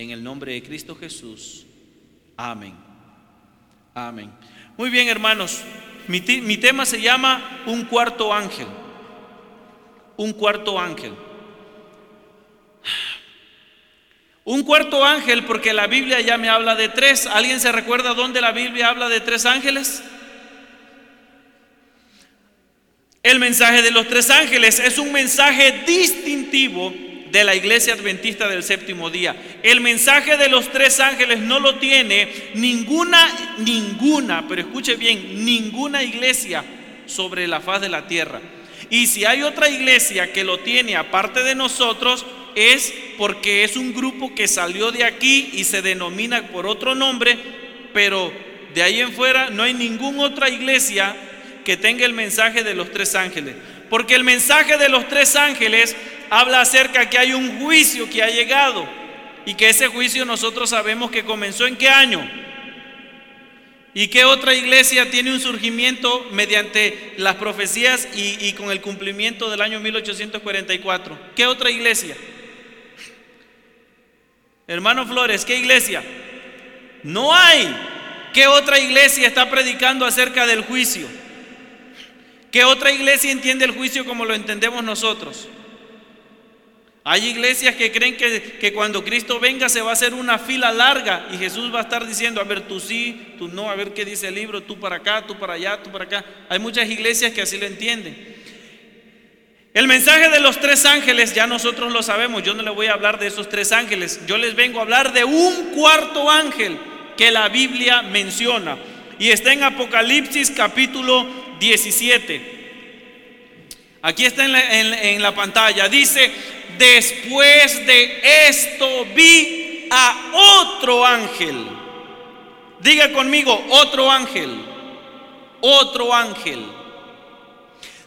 En el nombre de Cristo Jesús. Amén. Amén. Muy bien, hermanos. Mi, mi tema se llama Un cuarto ángel. Un cuarto ángel. Un cuarto ángel porque la Biblia ya me habla de tres. ¿Alguien se recuerda dónde la Biblia habla de tres ángeles? El mensaje de los tres ángeles es un mensaje distintivo de la iglesia adventista del séptimo día. El mensaje de los tres ángeles no lo tiene ninguna, ninguna, pero escuche bien, ninguna iglesia sobre la faz de la tierra. Y si hay otra iglesia que lo tiene aparte de nosotros, es porque es un grupo que salió de aquí y se denomina por otro nombre, pero de ahí en fuera no hay ninguna otra iglesia que tenga el mensaje de los tres ángeles. Porque el mensaje de los tres ángeles habla acerca que hay un juicio que ha llegado y que ese juicio nosotros sabemos que comenzó en qué año. ¿Y qué otra iglesia tiene un surgimiento mediante las profecías y, y, con el cumplimiento del año 1844? ¿Qué otra iglesia? Hermano Flores, ¿qué iglesia? No hay. ¿Qué otra iglesia está predicando acerca del juicio? ¿Qué otra iglesia entiende el juicio como lo entendemos nosotros? Hay iglesias que creen que, que, cuando Cristo venga se va a hacer una fila larga y Jesús va a estar diciendo, a ver, tú sí, tú no, a ver qué dice el libro, tú para acá, tú para allá, tú para acá. Hay muchas iglesias que así lo entienden. El mensaje de los tres ángeles ya nosotros lo sabemos, yo no le voy a hablar de esos tres ángeles, yo les vengo a hablar de un cuarto ángel que la Biblia menciona y está en Apocalipsis capítulo 17. Aquí está en la, pantalla. Dice, después de esto vi a otro ángel. Diga conmigo, otro ángel. Otro ángel.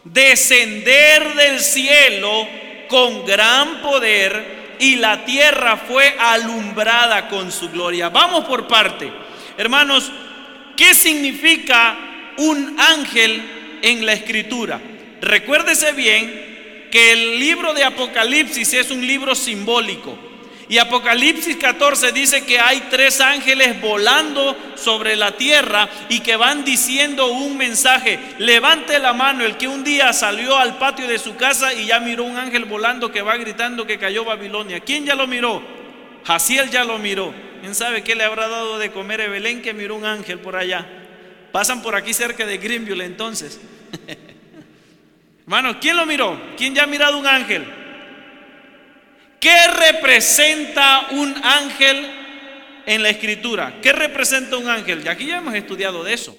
Descender del cielo con gran poder y la tierra fue alumbrada con su gloria. Vamos por parte. Hermanos, ¿qué significa un ángel en la escritura? Recuérdese bien que el libro de Apocalipsis es un libro simbólico. Y Apocalipsis 14 dice que hay tres ángeles volando sobre la tierra y que van diciendo un mensaje. Levante la mano el que un día salió al patio de su casa y ya miró un ángel volando que va gritando que cayó Babilonia. ¿Quién ya lo miró? Jaciel ya lo miró. ¿Quién sabe qué le habrá dado de comer a Belén que miró un ángel por allá? Pasan por aquí cerca de Greenville entonces. Hermano, ¿quién lo miró? ¿Quién ya ha mirado un ángel? ¿Qué representa un ángel en la escritura? ¿Qué representa un ángel? Y aquí ya hemos estudiado de eso.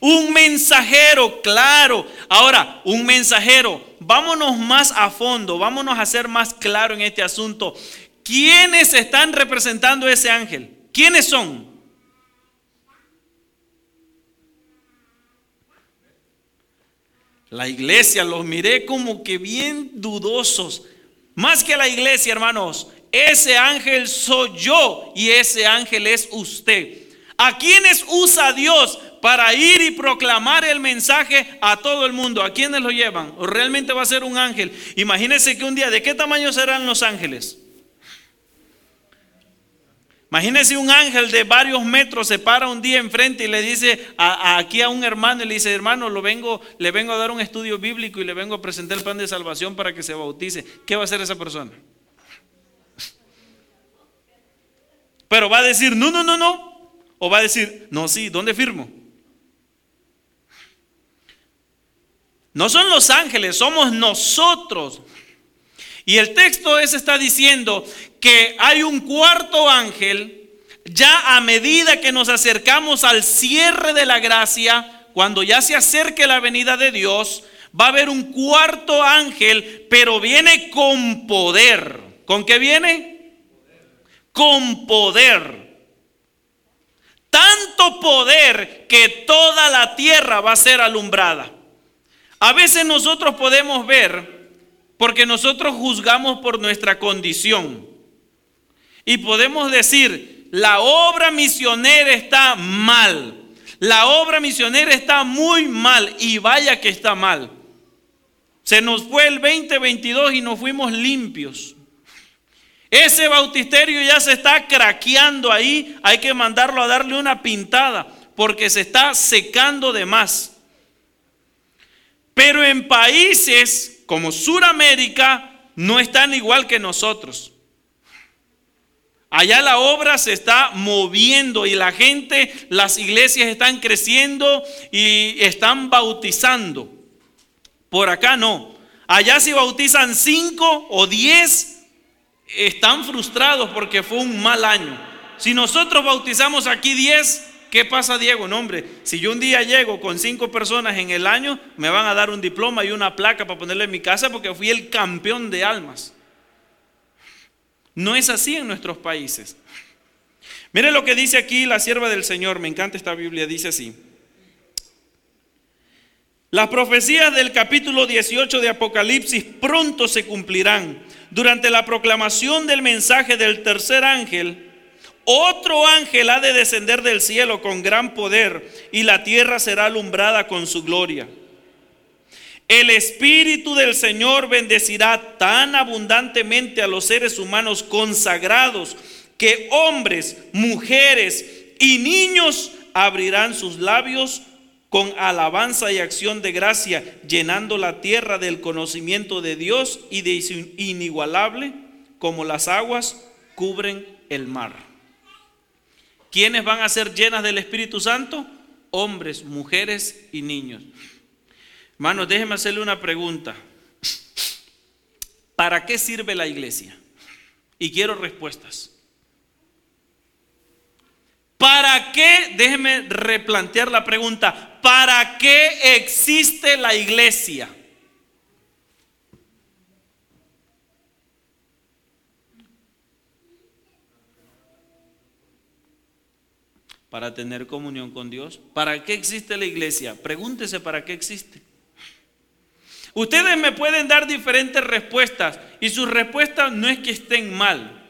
Un mensajero, claro. Ahora, un mensajero. Vámonos más a fondo, vámonos a ser más claro en este asunto. ¿Quiénes están representando ese ángel? ¿Quiénes son? La iglesia los miré como que bien dudosos. Más que la iglesia, hermanos, ese ángel soy yo y ese ángel es usted. ¿A quiénes usa Dios para ir y proclamar el mensaje a todo el mundo? ¿A quiénes lo llevan? ¿O realmente va a ser un ángel? Imagínense que un día, ¿de qué tamaño serán los ángeles? Imagínese un ángel de varios metros se para un día enfrente y le dice a, aquí a un hermano y le dice, hermano, lo vengo, le vengo a dar un estudio bíblico y le vengo a presentar el plan de salvación para que se bautice. ¿Qué va a hacer esa persona? Pero va a decir, no, no, no, no. O va a decir, no, sí, ¿dónde firmo? No son los ángeles, somos nosotros. Y el texto ese está diciendo que hay un cuarto ángel, ya a medida que nos acercamos al cierre de la gracia, cuando ya se acerque la venida de Dios, va a haber un cuarto ángel, pero viene con poder. ¿Con qué viene? Con poder. Tanto poder que toda la tierra va a ser alumbrada. A veces nosotros podemos ver porque nosotros juzgamos por nuestra condición. Y podemos decir, la obra misionera está mal. La obra misionera está muy mal y vaya que está mal. Se nos fue el 2022 y nos fuimos limpios. Ese bautisterio ya se está craqueando ahí, hay que mandarlo a darle una pintada porque se está secando de más. Pero en países como Sudamérica no están igual que nosotros. Allá la obra se está moviendo y la gente, las iglesias están creciendo y están bautizando. Por acá no. Allá si bautizan cinco o diez, están frustrados porque fue un mal año. Si nosotros bautizamos aquí diez, ¿qué pasa Diego? No hombre, si yo un día llego con cinco personas en el año, me van a dar un diploma y una placa para ponerle en mi casa porque fui el campeón de almas. No es así en nuestros países. Mire lo que dice aquí la sierva del Señor, me encanta esta Biblia, dice así. Las profecías del capítulo 18 de Apocalipsis pronto se cumplirán. Durante la proclamación del mensaje del tercer ángel, otro ángel ha de descender del cielo con gran poder y la tierra será alumbrada con su gloria. El Espíritu del Señor bendecirá tan abundantemente a los seres humanos consagrados que hombres, mujeres y niños abrirán sus labios con alabanza y acción de gracia, llenando la tierra del conocimiento de Dios y de inigualable, como las aguas cubren el mar. ¿Quiénes van a ser llenas del Espíritu Santo? Hombres, mujeres y niños. Hermanos, déjenme hacerle una pregunta. ¿Para qué sirve la iglesia? Y quiero respuestas. ¿Para qué? Déjenme replantear la pregunta. ¿Para qué existe la iglesia? Para tener comunión con Dios. ¿Para qué existe la iglesia? Pregúntese para qué existe. Ustedes me pueden dar diferentes respuestas y sus respuestas no es que estén mal.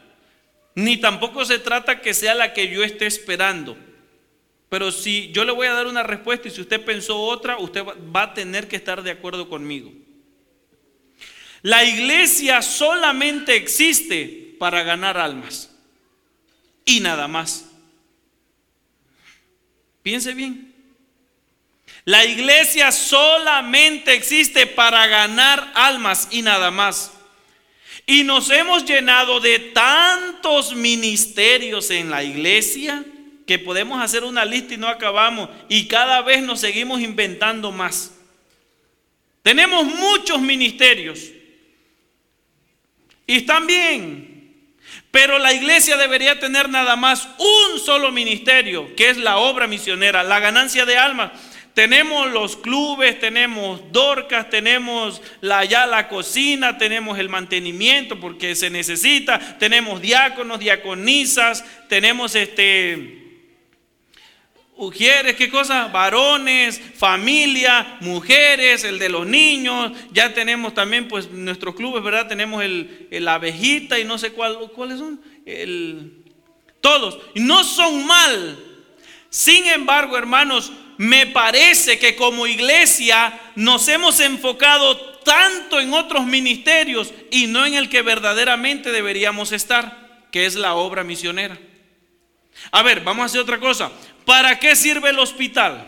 Ni tampoco se trata que sea la que yo esté esperando. Pero si yo le voy a dar una respuesta y si usted pensó otra, usted va a tener que estar de acuerdo conmigo. La iglesia solamente existe para ganar almas. Y nada más. Piense bien. La iglesia solamente existe para ganar almas y nada más. Y nos hemos llenado de tantos ministerios en la iglesia que podemos hacer una lista y no acabamos. Y cada vez nos seguimos inventando más. Tenemos muchos ministerios. Y están bien. Pero la iglesia debería tener nada más un solo ministerio, que es la obra misionera, la ganancia de almas. Tenemos los clubes, tenemos dorcas, tenemos la, ya la cocina, tenemos el mantenimiento porque se necesita, tenemos diáconos, diaconisas, tenemos este Ujieres, ¿qué cosa? Varones, familia, mujeres, el de los niños. Ya tenemos también, pues, nuestros clubes, ¿verdad? Tenemos el, el abejita y no sé cuál, cuáles son. El, todos. No son mal. Sin embargo, hermanos, me parece que como iglesia nos hemos enfocado tanto en otros ministerios y no en el que verdaderamente deberíamos estar, que es la obra misionera. A ver, vamos a hacer otra cosa. ¿Para qué sirve el hospital?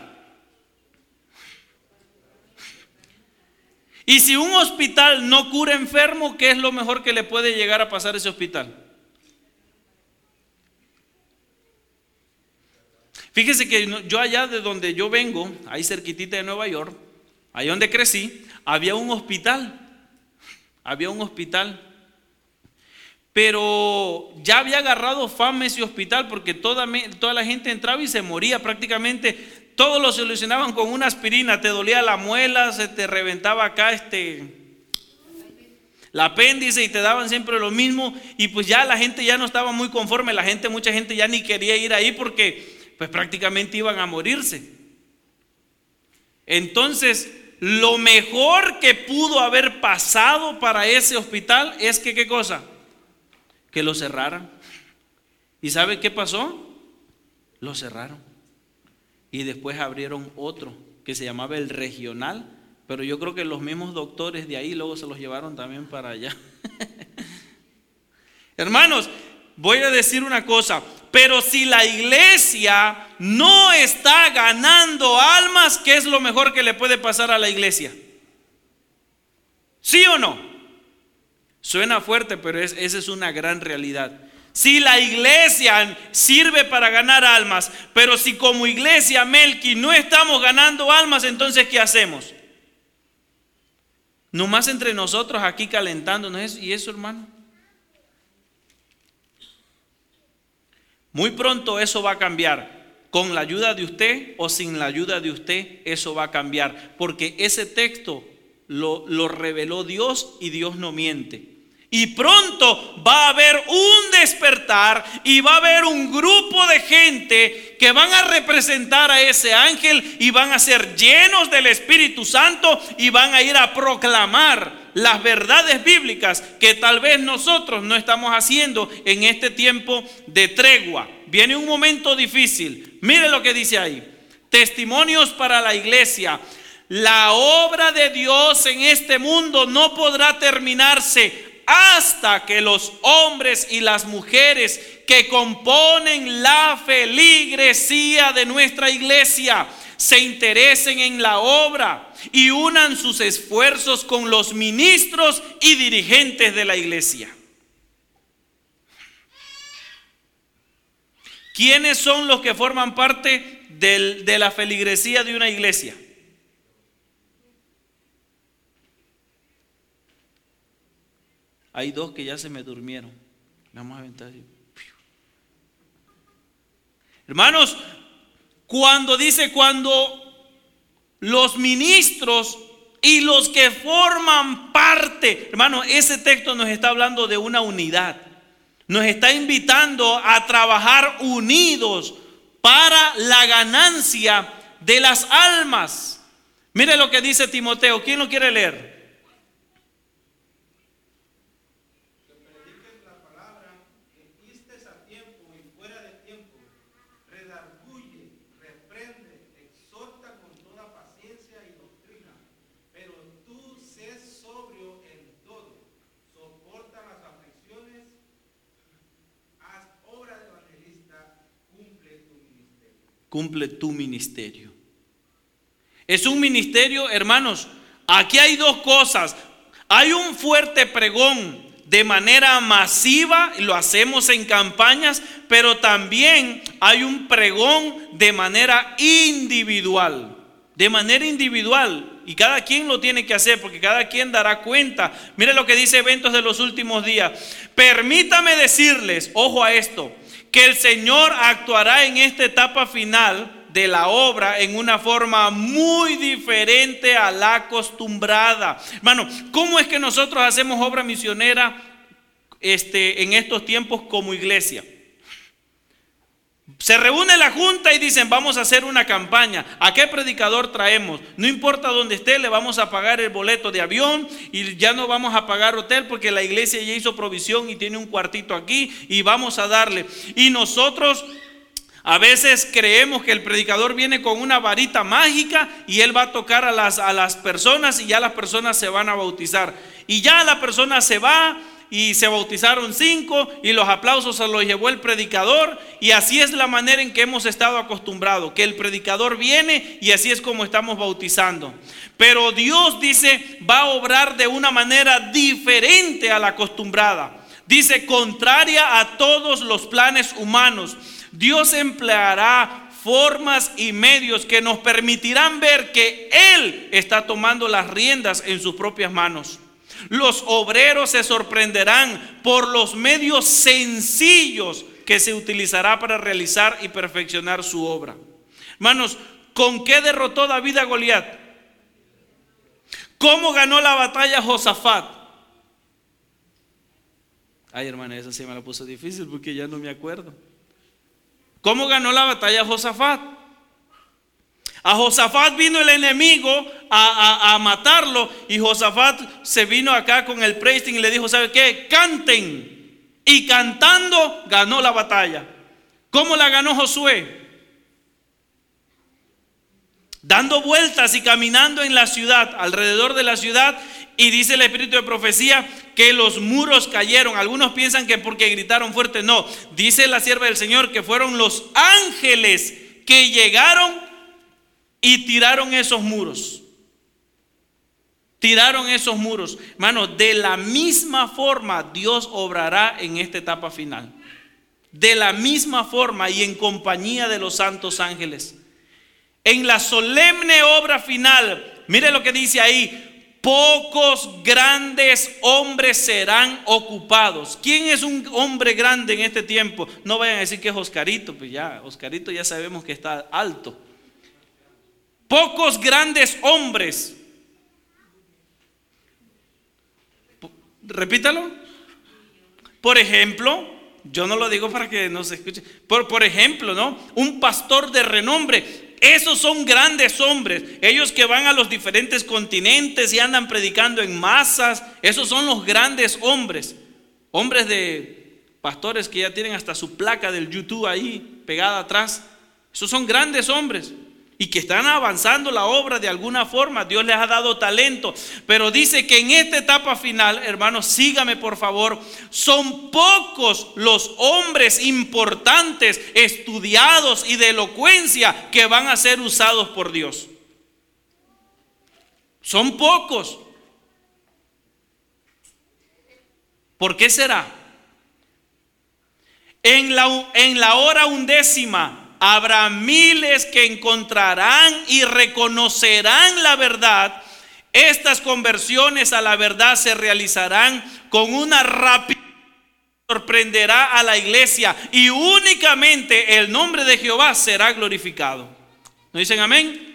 Y si un hospital no cura enfermo, ¿qué es lo mejor que le puede llegar a pasar a ese hospital? Fíjese que yo allá de donde yo vengo, ahí cerquitita de Nueva York, ahí donde crecí, había un hospital. Había un hospital. Pero ya había agarrado fama ese hospital porque toda, toda la gente entraba y se moría prácticamente. Todos lo solucionaban con una aspirina. Te dolía la muela, se te reventaba acá este, la apéndice y te daban siempre lo mismo. Y pues ya la gente ya no estaba muy conforme. La gente, mucha gente ya ni quería ir ahí porque pues prácticamente iban a morirse. Entonces, lo mejor que pudo haber pasado para ese hospital es que, ¿qué cosa? Que lo cerraran. ¿Y sabe qué pasó? Lo cerraron. Y después abrieron otro que se llamaba el regional, pero yo creo que los mismos doctores de ahí luego se los llevaron también para allá. Hermanos, voy a decir una cosa, pero si la iglesia no está ganando almas, ¿qué es lo mejor que le puede pasar a la iglesia? ¿Sí o no? Suena fuerte, pero esa es una gran realidad. Si la iglesia sirve para ganar almas, pero si como iglesia Melqui no estamos ganando almas, entonces ¿qué hacemos? Nomás entre nosotros aquí calentándonos. ¿Y eso, hermano? Muy pronto eso va a cambiar. Con la ayuda de usted o sin la ayuda de usted, eso va a cambiar. Porque ese texto lo, lo reveló Dios y Dios no miente. Y pronto va a haber un despertar y va a haber un grupo de gente que van a representar a ese ángel y van a ser llenos del Espíritu Santo y van a ir a proclamar las verdades bíblicas que tal vez nosotros no estamos haciendo en este tiempo de tregua. Viene un momento difícil. Mire lo que dice ahí. Testimonios para la iglesia. La obra de Dios en este mundo no podrá terminarse hasta que los hombres y las mujeres que componen la feligresía de nuestra iglesia se interesen en la obra y unan sus esfuerzos con los ministros y dirigentes de la iglesia. ¿Quiénes son los que forman parte de la feligresía de una iglesia? Hay dos que ya se me durmieron. Vamos a aventar. Hermanos, cuando dice cuando los ministros y los que forman parte, hermano, ese texto nos está hablando de una unidad. Nos está invitando a trabajar unidos para la ganancia de las almas. Mire lo que dice Timoteo. ¿Quién lo quiere leer? Cumple tu ministerio. Es un ministerio, hermanos, aquí hay dos cosas. Hay un fuerte pregón de manera masiva, lo hacemos en campañas, pero también hay un pregón de manera individual, de manera individual. Y cada quien lo tiene que hacer porque cada quien dará cuenta. Mire lo que dice Eventos de los últimos días. Permítame decirles, ojo a esto, que el Señor actuará en esta etapa final de la obra en una forma muy diferente a la acostumbrada. Hermano, ¿cómo es que nosotros hacemos obra misionera este, en estos tiempos como iglesia? Se reúne la junta y dicen, vamos a hacer una campaña. ¿A qué predicador traemos? No importa dónde esté, le vamos a pagar el boleto de avión y ya no vamos a pagar hotel porque la iglesia ya hizo provisión y tiene un cuartito aquí y vamos a darle. Y nosotros a veces creemos que el predicador viene con una varita mágica y él va a tocar a las, a las personas y ya las personas se van a bautizar. Y ya la persona se va y se bautizaron cinco y los aplausos se los llevó el predicador y así es la manera en que hemos estado acostumbrados, que el predicador viene y así es como estamos bautizando. Pero Dios dice, va a obrar de una manera diferente a la acostumbrada. Dice, contraria a todos los planes humanos. Dios empleará formas y medios que nos permitirán ver que Él está tomando las riendas en sus propias manos. Los obreros se sorprenderán por los medios sencillos que se utilizará para realizar y perfeccionar su obra. Hermanos, ¿con qué derrotó David a Goliat? ¿Cómo ganó la batalla Josafat? Ay, hermana, esa sí me la puso difícil porque ya no me acuerdo. ¿Cómo ganó la batalla Josafat? A Josafat vino el enemigo a, matarlo y Josafat se vino acá con el praising y le dijo, ¿sabe qué? Canten. Y cantando ganó la batalla. ¿Cómo la ganó Josué? Dando vueltas y caminando en la ciudad, alrededor de la ciudad Y dice el espíritu de profecía que los muros cayeron. Algunos piensan que porque gritaron fuerte. No, dice la sierva del Señor que fueron los ángeles que llegaron y tiraron esos muros. Tiraron esos muros. Hermano, de la misma forma Dios obrará en esta etapa final. De la misma forma y en compañía de los santos ángeles. En la solemne obra final, mire lo que dice ahí, pocos grandes hombres serán ocupados. ¿Quién es un hombre grande en este tiempo? No vayan a decir que es Oscarito, pues ya, Oscarito ya sabemos que está alto. Pocos grandes hombres Repítalo. Por ejemplo, yo no lo digo para que no se escuche. Por, por ejemplo, ¿no? Un pastor de renombre. Esos son grandes hombres. Ellos que van a los diferentes continentes y andan predicando en masas. Esos son los grandes hombres. Hombres de pastores que ya tienen hasta su placa del YouTube ahí pegada atrás. Esos son grandes hombres y que están avanzando la obra de alguna forma. Dios les ha dado talento. Pero dice que en esta etapa final, hermanos, sígame por favor, son pocos los hombres importantes, estudiados y de elocuencia que van a ser usados por Dios. Son pocos. ¿Por qué será? En la, en la hora undécima habrá miles que encontrarán y reconocerán la verdad. Estas conversiones a la verdad se realizarán con una rapidez sorprenderá a la iglesia y únicamente el nombre de Jehová será glorificado. ¿No dicen amén?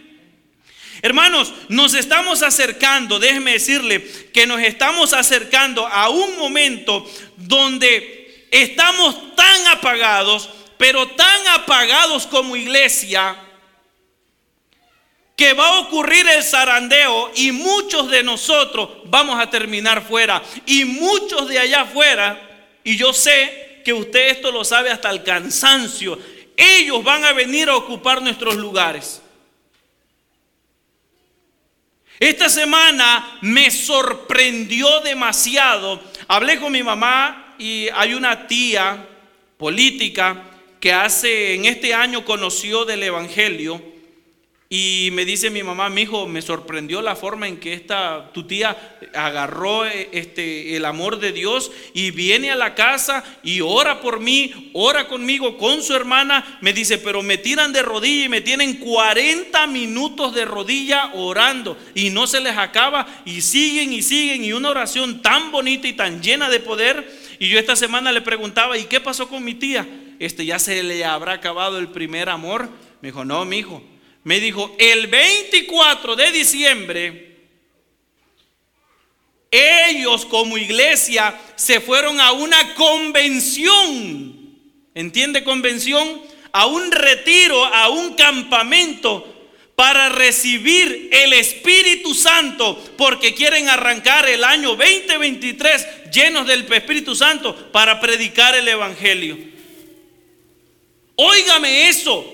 Hermanos, nos estamos acercando, déjeme decirle que nos estamos acercando a un momento donde estamos tan apagados pero tan apagados como iglesia, que va a ocurrir el zarandeo y muchos de nosotros vamos a terminar fuera. Y muchos de allá afuera, y yo sé que usted esto lo sabe hasta el cansancio, ellos van a venir a ocupar nuestros lugares. Esta semana me sorprendió demasiado. Hablé con mi mamá y hay una tía política que hace, en este año conoció del Evangelio y me dice mi mamá, mi hijo, me sorprendió la forma en que esta, tu tía agarró eh, este, el amor de Dios y viene a la casa y ora por mí, ora conmigo, con su hermana. Me dice, pero me tiran de rodilla y me tienen 40 minutos de rodilla orando y no se les acaba y siguen y siguen y una oración tan bonita y tan llena de poder. Y yo esta semana le preguntaba, ¿y qué pasó con mi tía? Este, ya se le habrá acabado el primer amor. Me dijo, no, mi hijo. Me dijo, el 24 de diciembre, ellos como iglesia se fueron a una convención. ¿Entiende convención? A un retiro, a un campamento para recibir el Espíritu Santo, porque quieren arrancar el año 2023 llenos del Espíritu Santo para predicar el Evangelio. Óigame eso.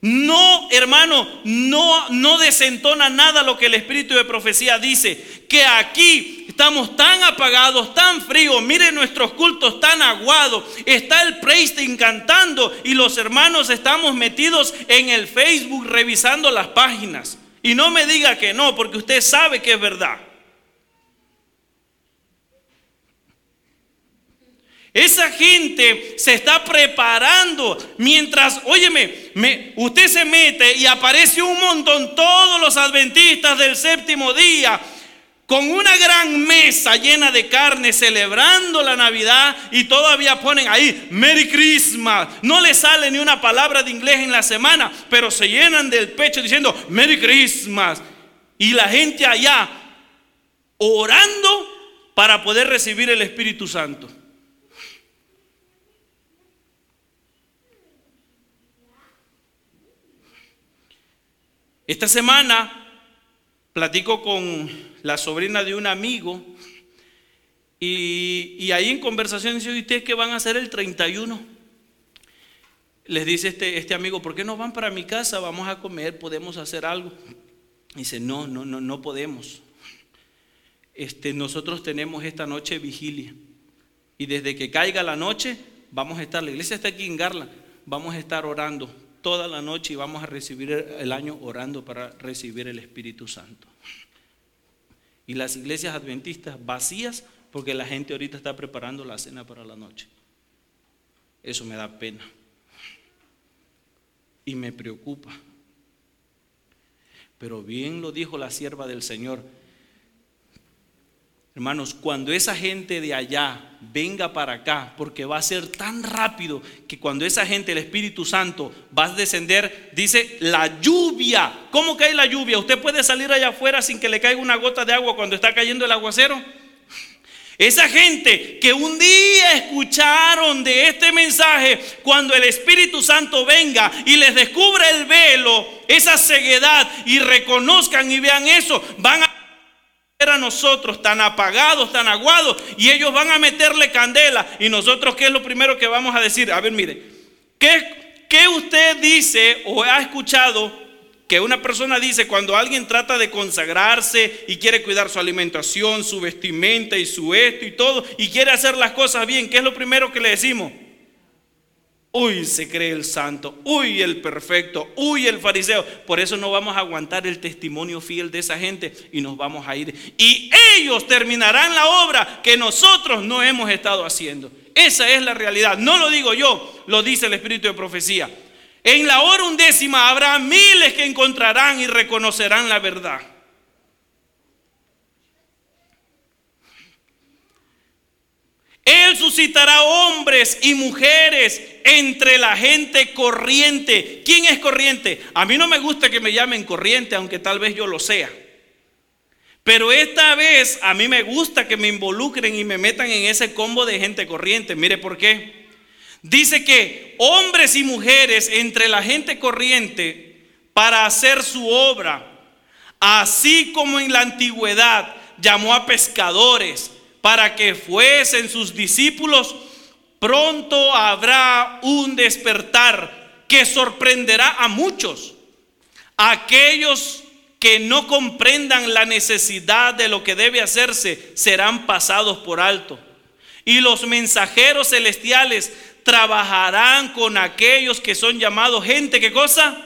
No, hermano, no, no desentona nada lo que el espíritu de profecía dice. Que aquí estamos tan apagados, tan fríos. Miren nuestros cultos tan aguados. Está el praise cantando y los hermanos estamos metidos en el Facebook revisando las páginas. Y no me diga que no, porque usted sabe que es verdad. Esa gente se está preparando mientras, óyeme, me, usted se mete y aparece un montón, todos los adventistas del séptimo día, con una gran mesa llena de carne, celebrando la Navidad y todavía ponen ahí Merry Christmas. No le sale ni una palabra de inglés en la semana, pero se llenan del pecho diciendo Merry Christmas. Y la gente allá orando para poder recibir el Espíritu Santo. Esta semana platico con la sobrina de un amigo y, ahí en conversación dice, ¿y ustedes qué van a hacer el 31? Les dice este, este amigo, ¿por qué no van para mi casa? Vamos a comer, podemos hacer algo. dice, no, no, no, no podemos. este, nosotros tenemos esta noche vigilia. Y desde que caiga la noche, vamos a estar, la iglesia está aquí en Garla, vamos a estar orando toda la noche y vamos a recibir el año orando para recibir el Espíritu Santo. Y las iglesias adventistas vacías porque la gente ahorita está preparando la cena para la noche. Eso me da pena. Y me preocupa. Pero bien lo dijo la sierva del Señor. Hermanos, cuando esa gente de allá venga para acá, porque va a ser tan rápido que cuando esa gente, el Espíritu Santo, va a descender, dice la lluvia. ¿Cómo cae la lluvia? ¿Usted puede salir allá afuera sin que le caiga una gota de agua cuando está cayendo el aguacero? Esa gente que un día escucharon de este mensaje, cuando el Espíritu Santo venga y les descubra el velo, esa ceguedad y reconozcan y vean eso, van a a nosotros tan apagados, tan aguados, y ellos van a meterle candela. Y nosotros, ¿qué es lo primero que vamos a decir? A ver, mire, ¿qué, qué usted dice o ha escuchado que una persona dice cuando alguien trata de consagrarse y quiere cuidar su alimentación, su vestimenta y su esto y todo, y quiere hacer las cosas bien, ¿qué es lo primero que le decimos? Uy, se cree el santo, uy, el perfecto, uy, el fariseo. Por eso no vamos a aguantar el testimonio fiel de esa gente y nos vamos a ir. Y ellos terminarán la obra que nosotros no hemos estado haciendo. Esa es la realidad. No lo digo yo, lo dice el Espíritu de Profecía. En la hora undécima habrá miles que encontrarán y reconocerán la verdad. Él suscitará hombres y mujeres entre la gente corriente. ¿Quién es corriente? A mí no me gusta que me llamen corriente, aunque tal vez yo lo sea. Pero esta vez a mí me gusta que me involucren y me metan en ese combo de gente corriente. Mire por qué. Dice que hombres y mujeres entre la gente corriente para hacer su obra, así como en la antigüedad llamó a pescadores para que fuesen sus discípulos, pronto habrá un despertar que sorprenderá a muchos. Aquellos que no comprendan la necesidad de lo que debe hacerse serán pasados por alto. Y los mensajeros celestiales trabajarán con aquellos que son llamados gente, ¿qué cosa?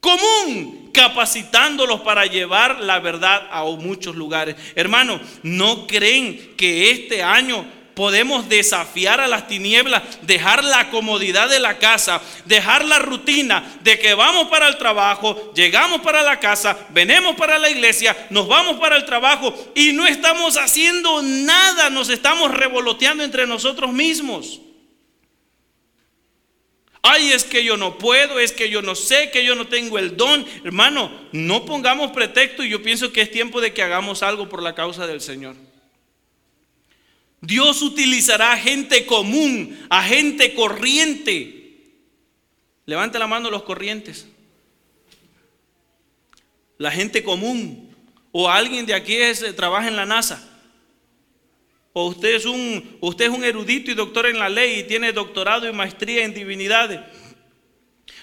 Común, capacitándolos para llevar la verdad a muchos lugares. Hermano, ¿no creen que este año podemos desafiar a las tinieblas, dejar la comodidad de la casa, dejar la rutina de que vamos para el trabajo, llegamos para la casa, venimos para la iglesia, nos vamos para el trabajo y no estamos haciendo nada, nos estamos revoloteando entre nosotros mismos. Ay, es que yo no puedo, es que yo no sé, que yo no tengo el don. Hermano, no pongamos pretexto y yo pienso que es tiempo de que hagamos algo por la causa del Señor. Dios utilizará a gente común, a gente corriente. Levante la mano los corrientes. La gente común. O alguien de aquí es, trabaja en la NASA o usted es un, usted es un erudito y doctor en la ley y tiene doctorado y maestría en divinidades.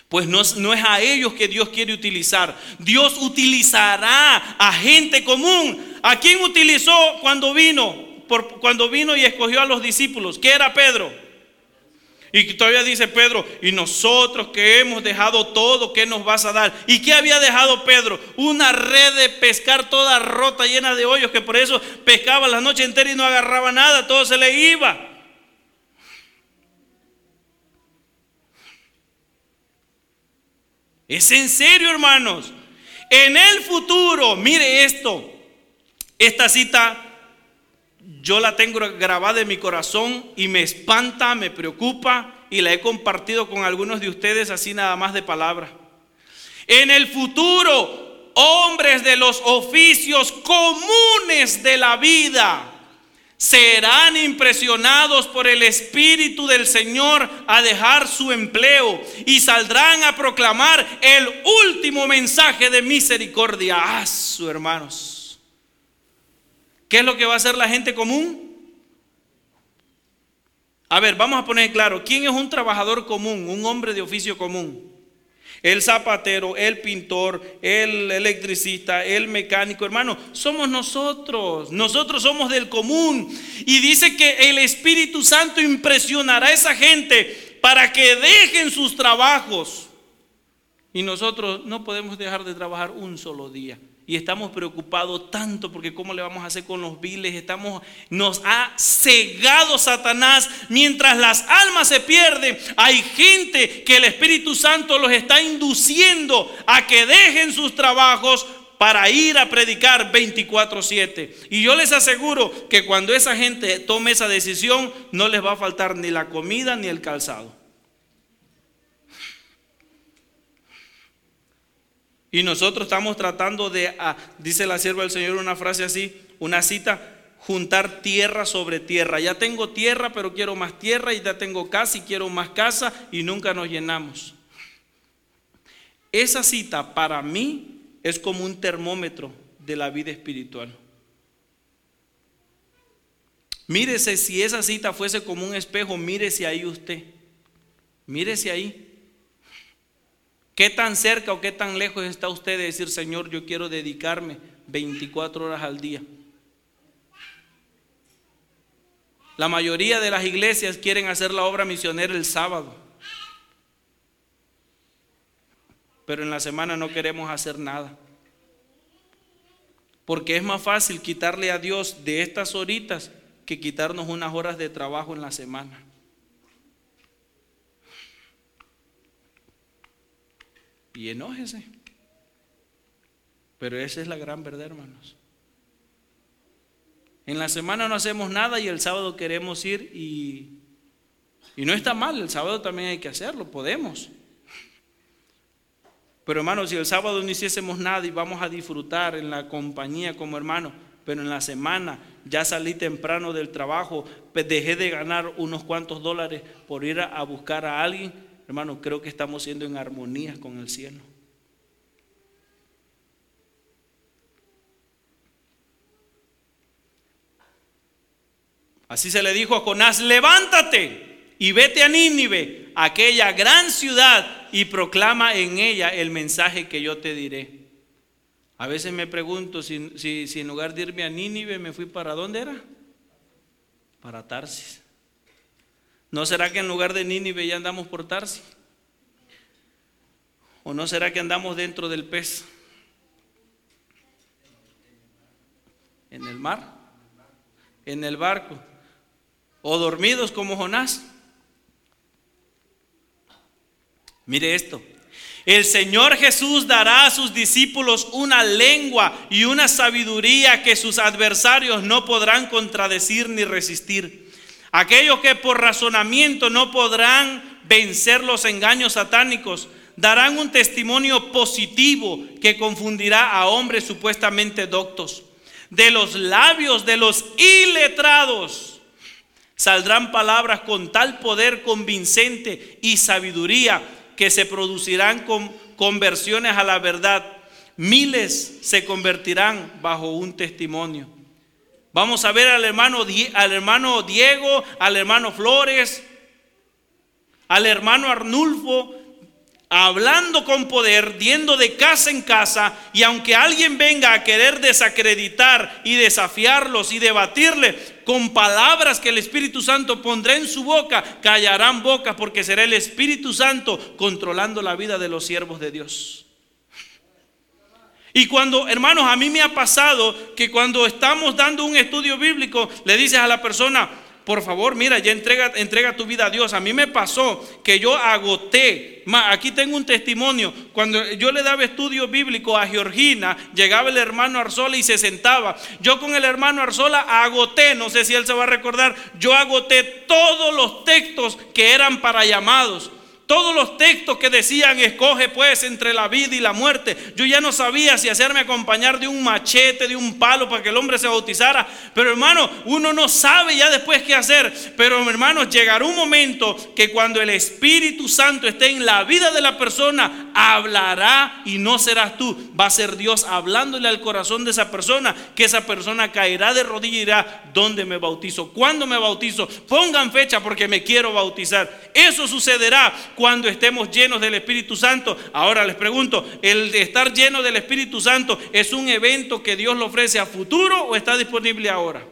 Pues no, no, es a ellos que Dios quiere utilizar. Dios utilizará a gente común. ¿A quién utilizó cuando vino? Por, cuando vino y escogió a los discípulos. ¿Qué era Pedro? Y todavía dice Pedro, y nosotros que hemos dejado todo, ¿qué nos vas a dar? ¿Y qué había dejado Pedro? Una red de pescar toda rota, llena de hoyos, que por eso pescaba la noche entera y no agarraba nada, todo se le iba. Es en serio, hermanos. En el futuro, mire esto, esta cita yo la tengo grabada en mi corazón y me espanta, me preocupa y la he compartido con algunos de ustedes así nada más de palabra. En el futuro, hombres de los oficios comunes de la vida serán impresionados por el Espíritu del Señor a dejar su empleo y saldrán a proclamar el último mensaje de misericordia. Ah, su hermanos. ¿Qué es lo que va a hacer la gente común? A ver, vamos a poner claro, ¿quién es un trabajador común, un hombre de oficio común? El zapatero, el pintor, el electricista, el mecánico, hermano, somos nosotros. Nosotros somos del común. Y dice que el Espíritu Santo impresionará a esa gente para que dejen sus trabajos. Y nosotros no podemos dejar de trabajar un solo día y estamos preocupados tanto porque cómo le vamos a hacer con los viles, estamos nos ha cegado Satanás mientras las almas se pierden. Hay gente que el Espíritu Santo los está induciendo a que dejen sus trabajos para ir a predicar 24/7. Y yo les aseguro que cuando esa gente tome esa decisión no les va a faltar ni la comida ni el calzado. Y nosotros estamos tratando de, ah, dice la sierva del Señor una frase así, una cita, juntar tierra sobre tierra. Ya tengo tierra, pero quiero más tierra, y ya tengo casa y quiero más casa, y nunca nos llenamos. Esa cita para mí es como un termómetro de la vida espiritual. Mírese si esa cita fuese como un espejo, mírese ahí usted. Mírese ahí. ¿Qué tan cerca o qué tan lejos está usted de decir, Señor, yo quiero dedicarme 24 horas al día? La mayoría de las iglesias quieren hacer la obra misionera el sábado. Pero en la semana no queremos hacer nada. Porque es más fácil quitarle a Dios de estas horitas que quitarnos unas horas de trabajo en la semana. Y enójese. Pero esa es la gran verdad, hermanos. En la semana no hacemos nada y el sábado queremos ir y, y no está mal, el sábado también hay que hacerlo, podemos. Pero hermanos, si el sábado no hiciésemos nada y vamos a disfrutar en la compañía como hermanos, pero en la semana ya salí temprano del trabajo, dejé de ganar unos cuantos dólares por ir a buscar a alguien, Hermano, creo que estamos siendo en armonía con el cielo. Así se le dijo a Jonás, levántate y vete a Nínive, aquella gran ciudad, y proclama en ella el mensaje que yo te diré. A veces me pregunto si, si en lugar de irme a Nínive me fui para dónde era? Para Tarsis. ¿No será que en lugar de Nínive ya andamos por Tarsi? ¿O no será que andamos dentro del pez? ¿En el mar? ¿En el barco? ¿O dormidos como Jonás? Mire esto. El Señor Jesús dará a sus discípulos una lengua y una sabiduría que sus adversarios no podrán contradecir ni resistir. Aquellos que por razonamiento no podrán vencer los engaños satánicos, darán un testimonio positivo que confundirá a hombres supuestamente doctos. De los labios de los iletrados saldrán palabras con tal poder convincente y sabiduría que se producirán con conversiones a la verdad. Miles se convertirán bajo un testimonio. Vamos a ver al hermano, al hermano Diego, al hermano Flores, al hermano Arnulfo, hablando con poder, diendo de casa en casa, y aunque alguien venga a querer desacreditar y desafiarlos y debatirle con palabras que el Espíritu Santo pondrá en su boca, callarán bocas porque será el Espíritu Santo controlando la vida de los siervos de Dios. Y cuando, hermanos, a mí me ha pasado que cuando estamos dando un estudio bíblico, le dices a la persona, por favor, mira, ya entrega, entrega tu vida a Dios. A mí me pasó que yo agoté. Aquí tengo un testimonio. Cuando yo le daba estudio bíblico a Georgina, llegaba el hermano Arzola y se sentaba. Yo con el hermano Arzola agoté, no sé si él se va a recordar, yo agoté todos los textos que eran para llamados. Todos los textos que decían, escoge pues entre la vida y la muerte. Yo ya no sabía si hacerme acompañar de un machete, de un palo para que el hombre se bautizara. Pero hermano, uno no sabe ya después qué hacer. Pero hermanos, llegará un momento que cuando el Espíritu Santo esté en la vida de la persona, hablará y no serás tú. Va a ser Dios hablándole al corazón de esa persona, que esa persona caerá de rodillas y dirá, ¿dónde me bautizo? ¿Cuándo me bautizo? Pongan fecha porque me quiero bautizar. Eso sucederá cuando estemos llenos del Espíritu Santo. Ahora les pregunto, ¿el de estar lleno del Espíritu Santo es un evento que Dios lo ofrece a futuro o está disponible ahora?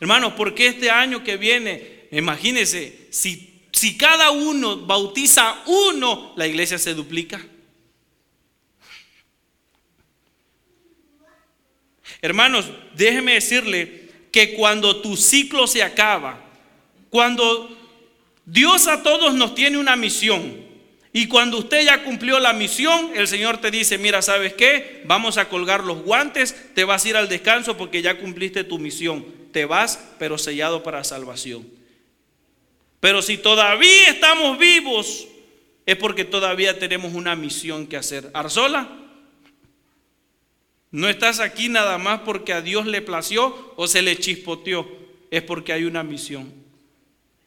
Hermanos, porque este año que viene, imagínense, si, si cada uno bautiza uno, la iglesia se duplica. Hermanos, déjeme decirle que cuando tu ciclo se acaba, cuando Dios a todos nos tiene una misión, y cuando usted ya cumplió la misión, el Señor te dice, mira, ¿sabes qué? Vamos a colgar los guantes, te vas a ir al descanso porque ya cumpliste tu misión. Te vas, pero sellado para salvación. Pero si todavía estamos vivos, es porque todavía tenemos una misión que hacer. Arzola, no estás aquí nada más porque a Dios le plació o se le chispoteó. Es porque hay una misión.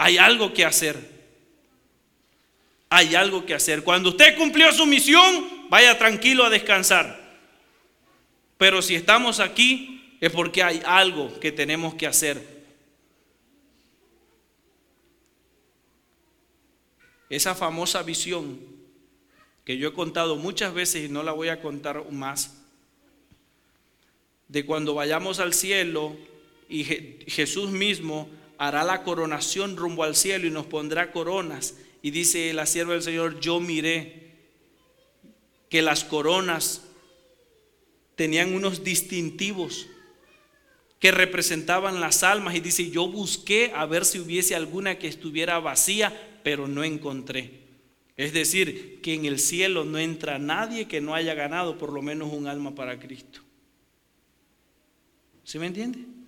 Hay algo que hacer. Hay algo que hacer. Cuando usted cumplió su misión, vaya tranquilo a descansar. Pero si estamos aquí, es porque hay algo que tenemos que hacer. Esa famosa visión que yo he contado muchas veces y no la voy a contar más de cuando vayamos al cielo y Jesús mismo hará la coronación rumbo al cielo y nos pondrá coronas. Y dice la sierva del Señor, yo miré que las coronas tenían unos distintivos que representaban las almas. Y dice, yo busqué a ver si hubiese alguna que estuviera vacía, pero no encontré. Es decir, que en el cielo no entra nadie que no haya ganado por lo menos un alma para Cristo. ¿Sí me entiende?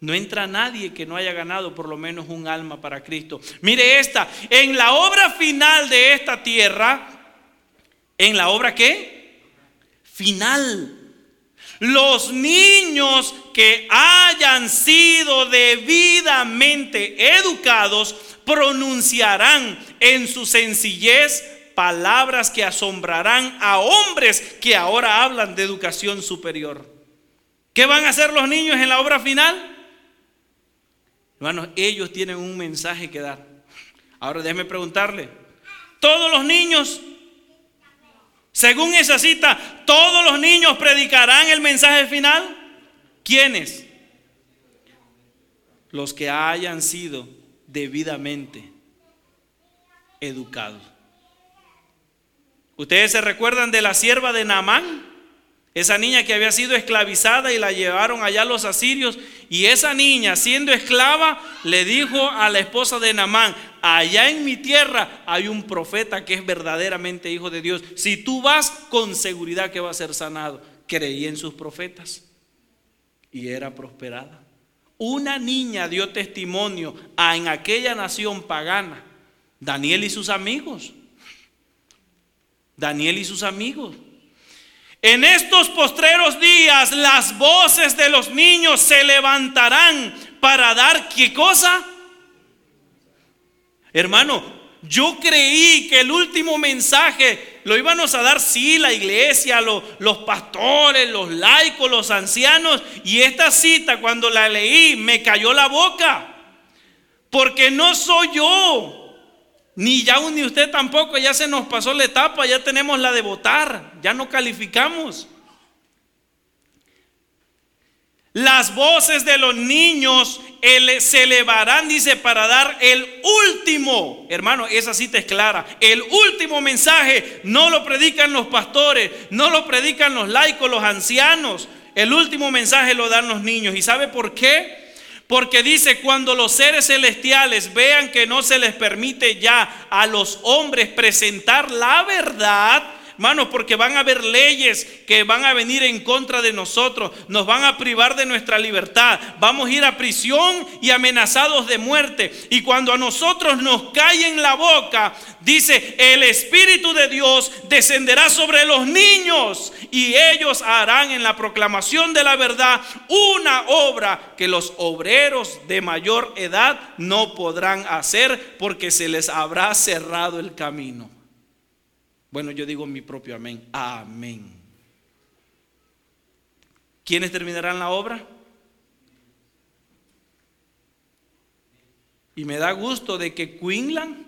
No entra nadie que no haya ganado por lo menos un alma para Cristo. Mire esta, en la obra final de esta tierra, ¿en la obra qué? Final. Los niños que hayan sido debidamente educados pronunciarán en su sencillez palabras que asombrarán a hombres que ahora hablan de educación superior. ¿Qué van a hacer los niños en la obra final? Hermanos, ellos tienen un mensaje que dar. Ahora déjeme preguntarle, ¿todos los niños, según esa cita, todos los niños predicarán el mensaje final? ¿Quiénes? Los que hayan sido debidamente educados. ¿Ustedes se recuerdan de la sierva de Naamán? Esa niña que había sido esclavizada y la llevaron allá los asirios. Y esa niña, siendo esclava, le dijo a la esposa de Namán, allá en mi tierra hay un profeta que es verdaderamente hijo de Dios. Si tú vas, con seguridad que va a ser sanado. Creí en sus profetas y era prosperada. Una niña dio testimonio en aquella nación pagana. Daniel y sus amigos. Daniel y sus amigos. En estos postreros días las voces de los niños se levantarán para dar qué cosa? Hermano, yo creí que el último mensaje lo íbamos a dar, sí, la iglesia, los pastores, los laicos, los ancianos. Y esta cita, cuando la leí, me cayó la boca. Porque no soy yo, ni ya ni usted tampoco, ya se nos pasó la etapa, ya tenemos la de votar, ya no calificamos. Las voces de los niños se elevarán, dice, para dar el último, hermano, esa cita es clara, el último mensaje no lo predican los pastores, no lo predican los laicos, los ancianos, el último mensaje lo dan los niños. ¿Y sabe por qué? Porque dice, cuando los seres celestiales vean que no se les permite ya a los hombres presentar la verdad, Hermanos, porque van a haber leyes que van a venir en contra de nosotros, nos van a privar de nuestra libertad, vamos a ir a prisión y amenazados de muerte. Y cuando a nosotros nos cae en la boca, dice, el Espíritu de Dios descenderá sobre los niños y ellos harán en la proclamación de la verdad una obra que los obreros de mayor edad no podrán hacer porque se les habrá cerrado el camino. Bueno, yo digo mi propio amén. Amén. ¿Quiénes terminarán la obra? Y me da gusto de que Queensland,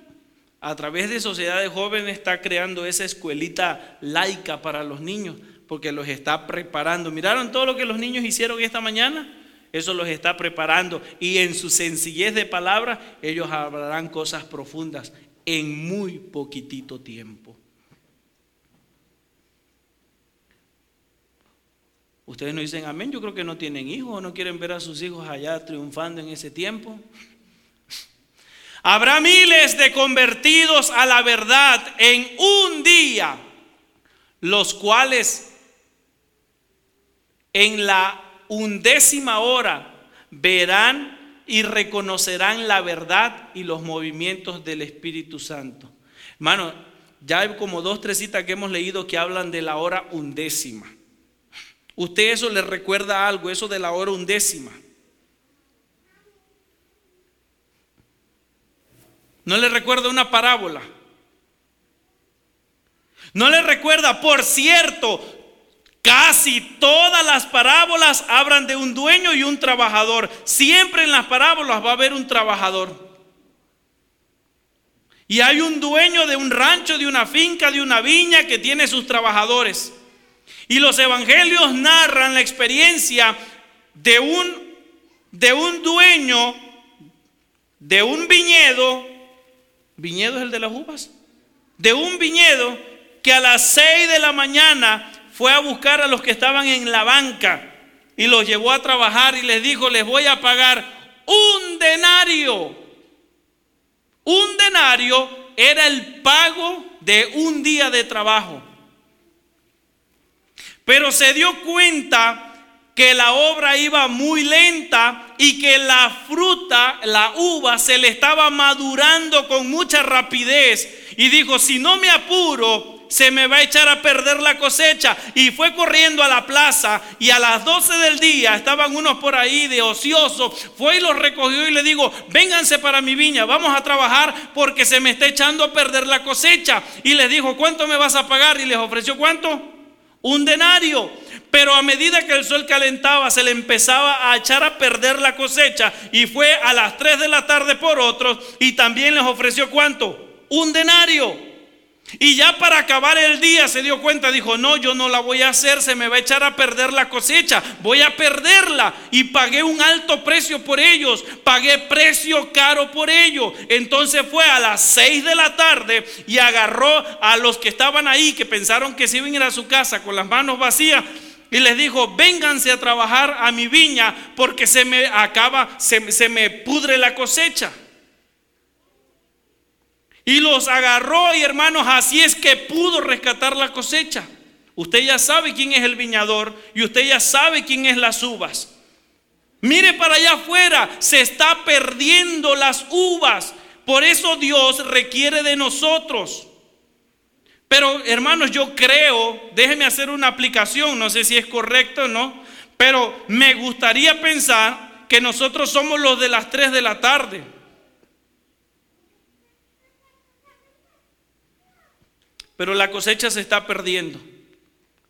a través de Sociedad de Jóvenes, está creando esa escuelita laica para los niños, porque los está preparando. ¿Miraron todo lo que los niños hicieron esta mañana? Eso los está preparando. Y en su sencillez de palabra, ellos hablarán cosas profundas en muy poquitito tiempo. Ustedes no dicen amén, yo creo que no tienen hijos o no quieren ver a sus hijos allá triunfando en ese tiempo. Habrá miles de convertidos a la verdad en un día, los cuales en la undécima hora verán y reconocerán la verdad y los movimientos del Espíritu Santo. Hermano, ya hay como dos, tres citas que hemos leído que hablan de la hora undécima. Usted eso le recuerda algo, eso de la hora undécima. No le recuerda una parábola. No le recuerda, por cierto, casi todas las parábolas hablan de un dueño y un trabajador. Siempre en las parábolas va a haber un trabajador. Y hay un dueño de un rancho, de una finca, de una viña que tiene sus trabajadores. Y los evangelios narran la experiencia de un, de un dueño de un viñedo. ¿Viñedo es el de las uvas? De un viñedo que a las seis de la mañana fue a buscar a los que estaban en la banca y los llevó a trabajar y les dijo, les voy a pagar un denario. Un denario era el pago de un día de trabajo. Pero se dio cuenta que la obra iba muy lenta y que la fruta, la uva, se le estaba madurando con mucha rapidez. Y dijo, si no me apuro, se me va a echar a perder la cosecha. Y fue corriendo a la plaza y a las 12 del día estaban unos por ahí de ocioso. Fue y los recogió y le digo, vénganse para mi viña, vamos a trabajar porque se me está echando a perder la cosecha. Y les dijo, ¿cuánto me vas a pagar? Y les ofreció, ¿cuánto? Un denario. Pero a medida que el sol calentaba, se le empezaba a echar a perder la cosecha. Y fue a las 3 de la tarde por otros. Y también les ofreció cuánto? Un denario. Y ya para acabar el día se dio cuenta, dijo, no, yo no la voy a hacer, se me va a echar a perder la cosecha, voy a perderla. Y pagué un alto precio por ellos, pagué precio caro por ellos. Entonces fue a las seis de la tarde y agarró a los que estaban ahí, que pensaron que se iban a ir a su casa con las manos vacías. Y les dijo, vénganse a trabajar a mi viña porque se me acaba, se, se me pudre la cosecha. Y los agarró y hermanos, así es que pudo rescatar la cosecha. Usted ya sabe quién es el viñador y usted ya sabe quién es las uvas. Mire para allá afuera, se está perdiendo las uvas. Por eso Dios requiere de nosotros. Pero hermanos, yo creo, déjeme hacer una aplicación, no sé si es correcto o no, pero me gustaría pensar que nosotros somos los de las 3 de la tarde. Pero la cosecha se está perdiendo.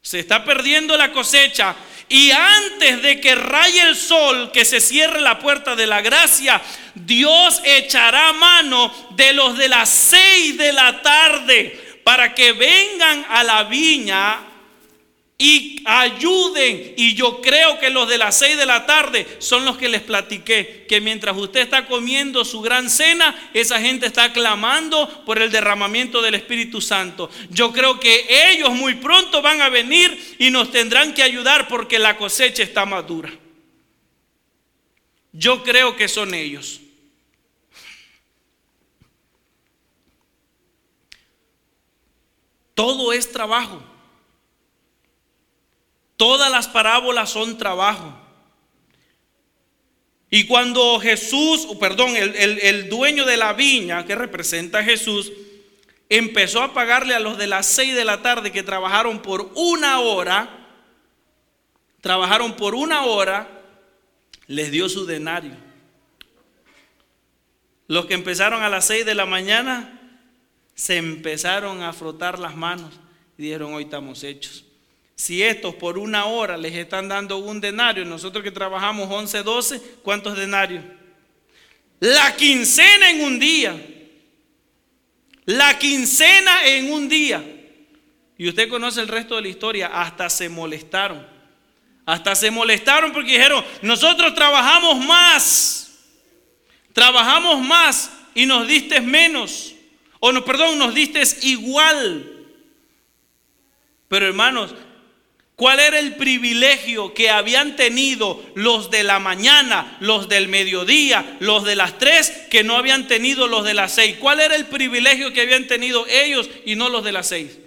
Se está perdiendo la cosecha. Y antes de que raye el sol, que se cierre la puerta de la gracia, Dios echará mano de los de las seis de la tarde para que vengan a la viña y ayuden. Y yo creo que los de las seis de la tarde son los que les platiqué, que mientras usted está comiendo su gran cena, esa gente está clamando por el derramamiento del Espíritu Santo. Yo creo que ellos muy pronto van a venir y nos tendrán que ayudar porque la cosecha está madura. Yo creo que son ellos. Todo es trabajo. Todas las parábolas son trabajo. Y cuando Jesús, perdón, el, dueño de la viña que representa a Jesús, empezó a pagarle a los de las seis de la tarde que trabajaron por una hora, trabajaron por una hora, les dio su denario. Los que empezaron a las seis de la mañana se empezaron a frotar las manos y dijeron, hoy estamos hechos. Si estos por una hora les están dando un denario, nosotros que trabajamos 11, 12, ¿cuántos denarios? La quincena en un día. La quincena en un día. Y usted conoce el resto de la historia. Hasta se molestaron. Hasta se molestaron porque dijeron, nosotros trabajamos más. Trabajamos más y nos diste menos. O no, perdón, nos diste igual. Pero hermanos, ¿Cuál era el privilegio que habían tenido los de la mañana, los del mediodía, los de las tres, que no habían tenido los de las seis? ¿Cuál era el privilegio que habían tenido ellos y no los de las seis?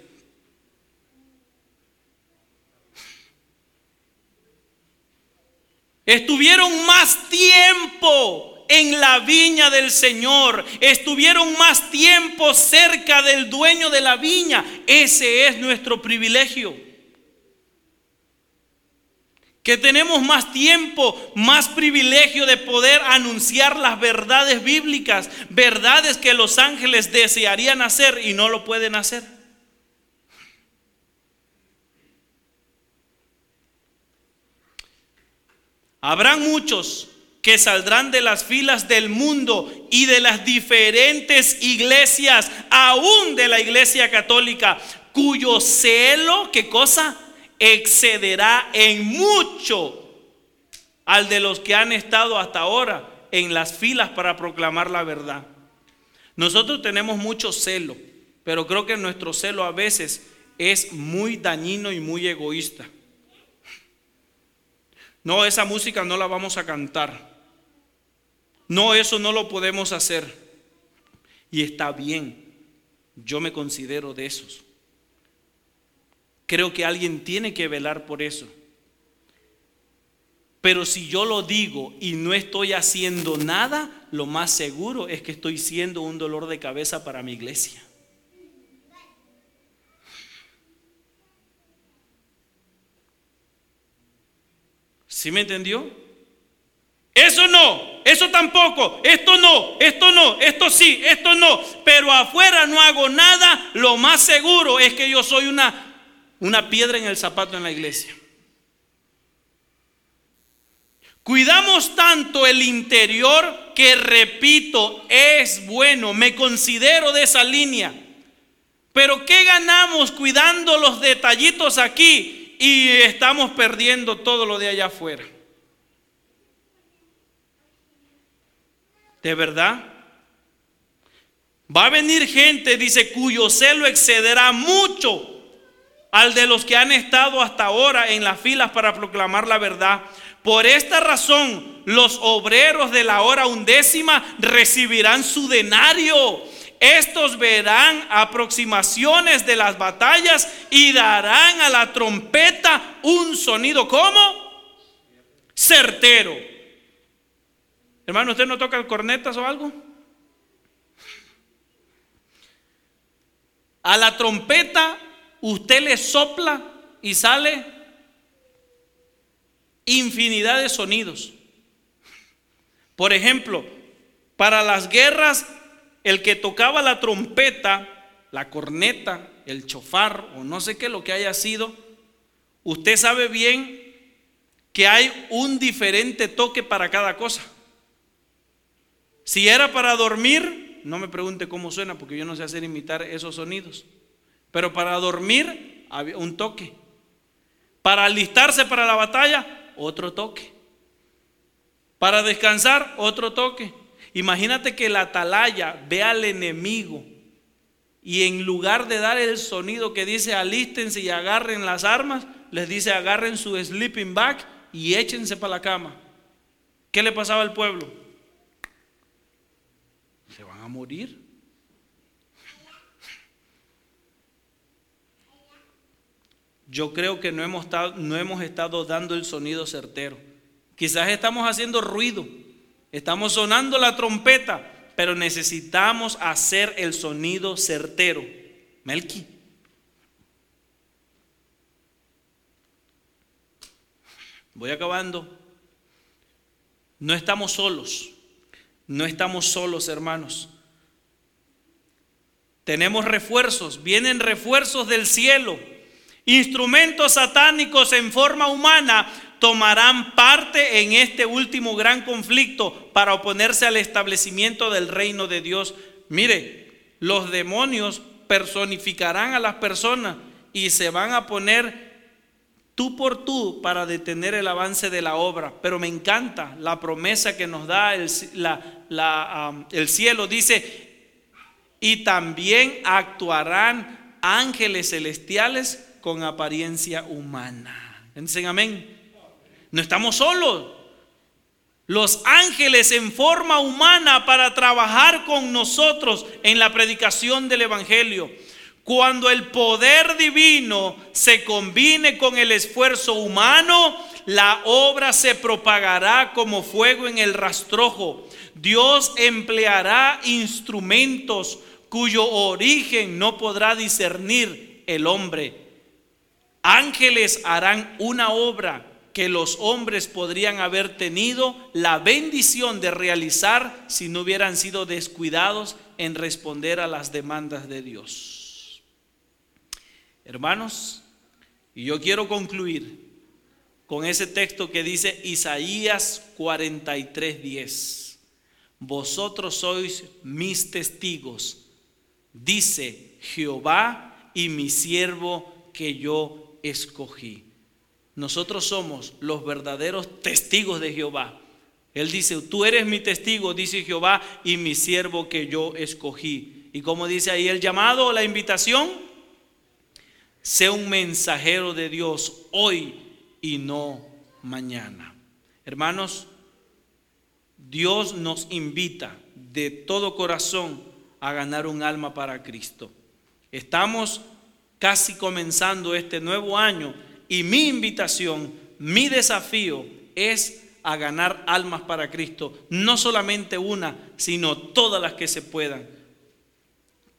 Estuvieron más tiempo en la viña del Señor. Estuvieron más tiempo cerca del dueño de la viña. Ese es nuestro privilegio que tenemos más tiempo, más privilegio de poder anunciar las verdades bíblicas, verdades que los ángeles desearían hacer y no lo pueden hacer. Habrán muchos que saldrán de las filas del mundo y de las diferentes iglesias, aún de la iglesia católica, cuyo celo, ¿qué cosa? Excederá en mucho al de los que han estado hasta ahora en las filas para proclamar la verdad. Nosotros tenemos mucho celo, pero creo que nuestro celo a veces es muy dañino y muy egoísta. No, esa música no la vamos a cantar. No, eso no lo podemos hacer. Y está bien, yo me considero de esos. Creo que alguien tiene que velar por eso. Pero si yo lo digo y no estoy haciendo nada, lo más seguro es que estoy siendo un dolor de cabeza para mi iglesia. ¿Sí me entendió? Eso no, eso tampoco, esto no, esto no, esto sí, esto no. Pero afuera no hago nada, lo más seguro es que yo soy una una piedra en el zapato en la iglesia. Cuidamos tanto el interior que, repito, es bueno, me considero de esa línea. Pero ¿qué ganamos cuidando los detallitos aquí y estamos perdiendo todo lo de allá afuera? ¿De verdad? Va a venir gente, dice, cuyo celo excederá mucho al de los que han estado hasta ahora en las filas para proclamar la verdad. Por esta razón, los obreros de la hora undécima recibirán su denario. Estos verán aproximaciones de las batallas y darán a la trompeta un sonido como certero. Hermano, ¿usted no toca el cornetas o algo? A la trompeta usted le sopla y sale infinidad de sonidos. Por ejemplo, para las guerras, el que tocaba la trompeta, la corneta, el chofar o no sé qué lo que haya sido, usted sabe bien que hay un diferente toque para cada cosa. Si era para dormir, no me pregunte cómo suena porque yo no sé hacer imitar esos sonidos. Pero para dormir había un toque. Para alistarse para la batalla, otro toque. Para descansar, otro toque. Imagínate que la atalaya ve al enemigo y en lugar de dar el sonido que dice alístense y agarren las armas, les dice agarren su sleeping bag y échense para la cama. ¿Qué le pasaba al pueblo? Se van a morir. Yo creo que no hemos, estado, no hemos estado dando el sonido certero. Quizás estamos haciendo ruido, estamos sonando la trompeta, pero necesitamos hacer el sonido certero. Melqui. Voy acabando. No estamos solos. No estamos solos, hermanos. Tenemos refuerzos. Vienen refuerzos del cielo instrumentos satánicos en forma humana tomarán parte en este último gran conflicto para oponerse al establecimiento del reino de Dios. Mire, los demonios personificarán a las personas y se van a poner tú por tú para detener el avance de la obra. Pero me encanta la promesa que nos da el, el cielo. Dice, y también actuarán ángeles celestiales con apariencia humana. Dicen amén. No estamos solos. Los ángeles en forma humana para trabajar con nosotros en la predicación del Evangelio. Cuando el poder divino se combine con el esfuerzo humano, la obra se propagará como fuego en el rastrojo. Dios empleará instrumentos cuyo origen no podrá discernir el hombre. Ángeles harán una obra que los hombres podrían haber tenido la bendición de realizar si no hubieran sido descuidados en responder a las demandas de Dios. Hermanos, y yo quiero concluir con ese texto que dice Isaías 43:10. Vosotros sois mis testigos, dice Jehová y mi siervo que yo escogí. Nosotros somos los verdaderos testigos de Jehová. Él dice, tú eres mi testigo, dice Jehová, y mi siervo que yo escogí. Y como dice ahí el llamado, la invitación, sé un mensajero de Dios hoy y no mañana. Hermanos, Dios nos invita de todo corazón a ganar un alma para Cristo. Estamos casi comenzando este nuevo año y mi invitación, mi desafío es a ganar almas para Cristo. No solamente una, sino todas las que se puedan.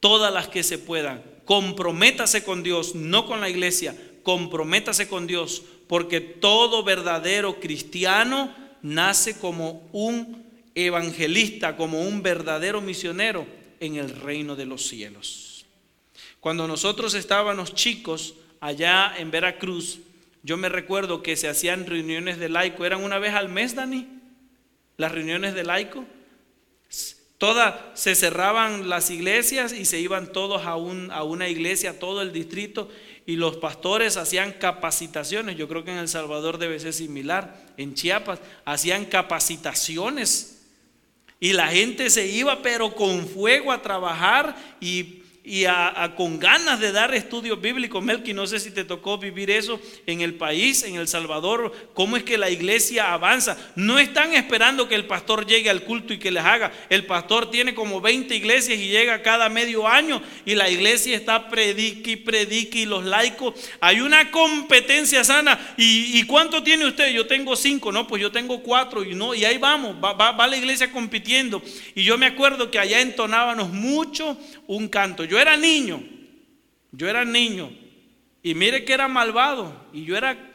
Todas las que se puedan. Comprométase con Dios, no con la iglesia. Comprométase con Dios, porque todo verdadero cristiano nace como un evangelista, como un verdadero misionero en el reino de los cielos. Cuando nosotros estábamos chicos, allá en Veracruz, yo me recuerdo que se hacían reuniones de laico, eran una vez al mes, Dani, las reuniones de laico. Todas se cerraban las iglesias y se iban todos a, un, a una iglesia, todo el distrito, y los pastores hacían capacitaciones. Yo creo que en El Salvador debe ser similar, en Chiapas, hacían capacitaciones. Y la gente se iba, pero con fuego a trabajar y y con ganas de dar estudios bíblicos. Melky, no sé si te tocó vivir eso en el país, en El Salvador, cómo es que la iglesia avanza. No están esperando que el pastor llegue al culto y que les haga. El pastor tiene como 20 iglesias y llega cada medio año y la iglesia está predique y y los laicos. Hay una competencia sana. ¿Y, cuánto tiene usted? Yo tengo cinco, no, pues yo tengo cuatro y no, y ahí vamos, va, va la iglesia compitiendo. Y yo me acuerdo que allá entonábamos mucho un canto. Yo era niño, yo era niño, y mire que era malvado, y yo era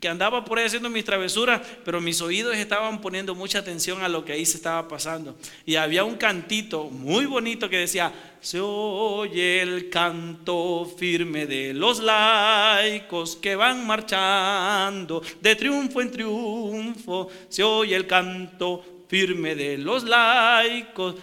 que andaba por ahí haciendo mis travesuras, pero mis oídos estaban poniendo mucha atención a lo que ahí se estaba pasando. Y había un cantito muy bonito que decía, se oye el canto firme de los laicos que van marchando de triunfo en triunfo, se oye el canto firme de los laicos.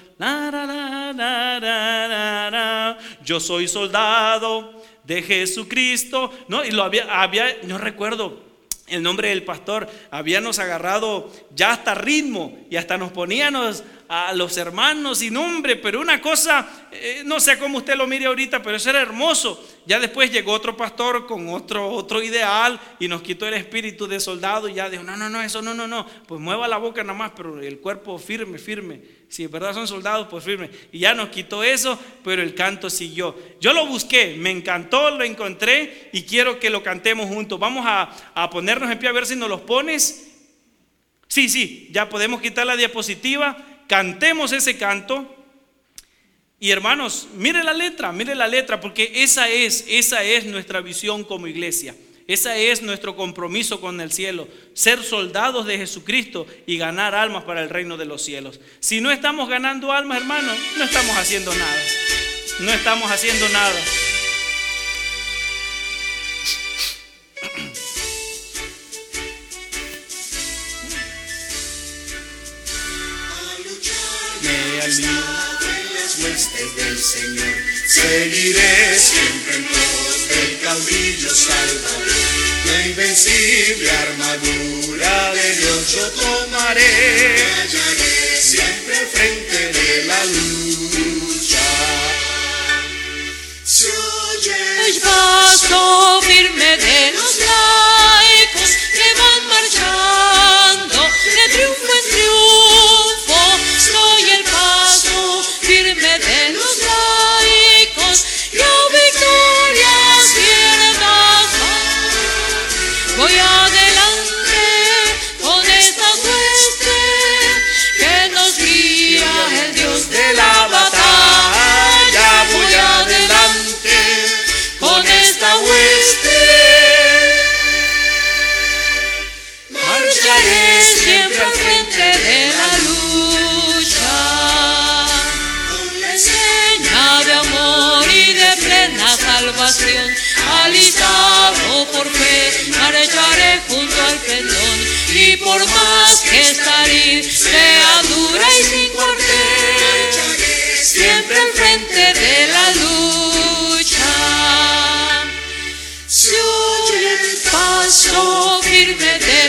Yo soy soldado de Jesucristo. No, y lo había, había, no recuerdo el nombre del pastor, habíamos agarrado ya hasta ritmo y hasta nos poníamos a los hermanos sin nombre, pero una cosa, eh, no sé cómo usted lo mire ahorita, pero eso era hermoso. Ya después llegó otro pastor con otro, otro ideal y nos quitó el espíritu de soldado y ya dijo, no, no, no, eso no, no, no, pues mueva la boca nada más, pero el cuerpo firme, firme. Si de verdad son soldados, pues firme. Y ya nos quitó eso, pero el canto siguió. Yo lo busqué, me encantó, lo encontré y quiero que lo cantemos juntos. Vamos a, a ponernos en pie a ver si nos los pones. Sí, sí, ya podemos quitar la diapositiva cantemos ese canto. Y hermanos, mire la letra, mire la letra, porque esa es, esa es nuestra visión como iglesia. Esa es nuestro compromiso con el cielo, ser soldados de Jesucristo y ganar almas para el reino de los cielos. Si no estamos ganando almas, hermanos, no estamos haciendo nada. No estamos haciendo nada. En las huestes del Señor. Seguiré siempre en pos del caudillo salvador. La invencible armadura de Dios yo tomaré. Siempre al frente de la lucha. Se oye El paso por más que esta sea dura y sin cuartel, siempre al frente de la lucha. Se oye el paso firme de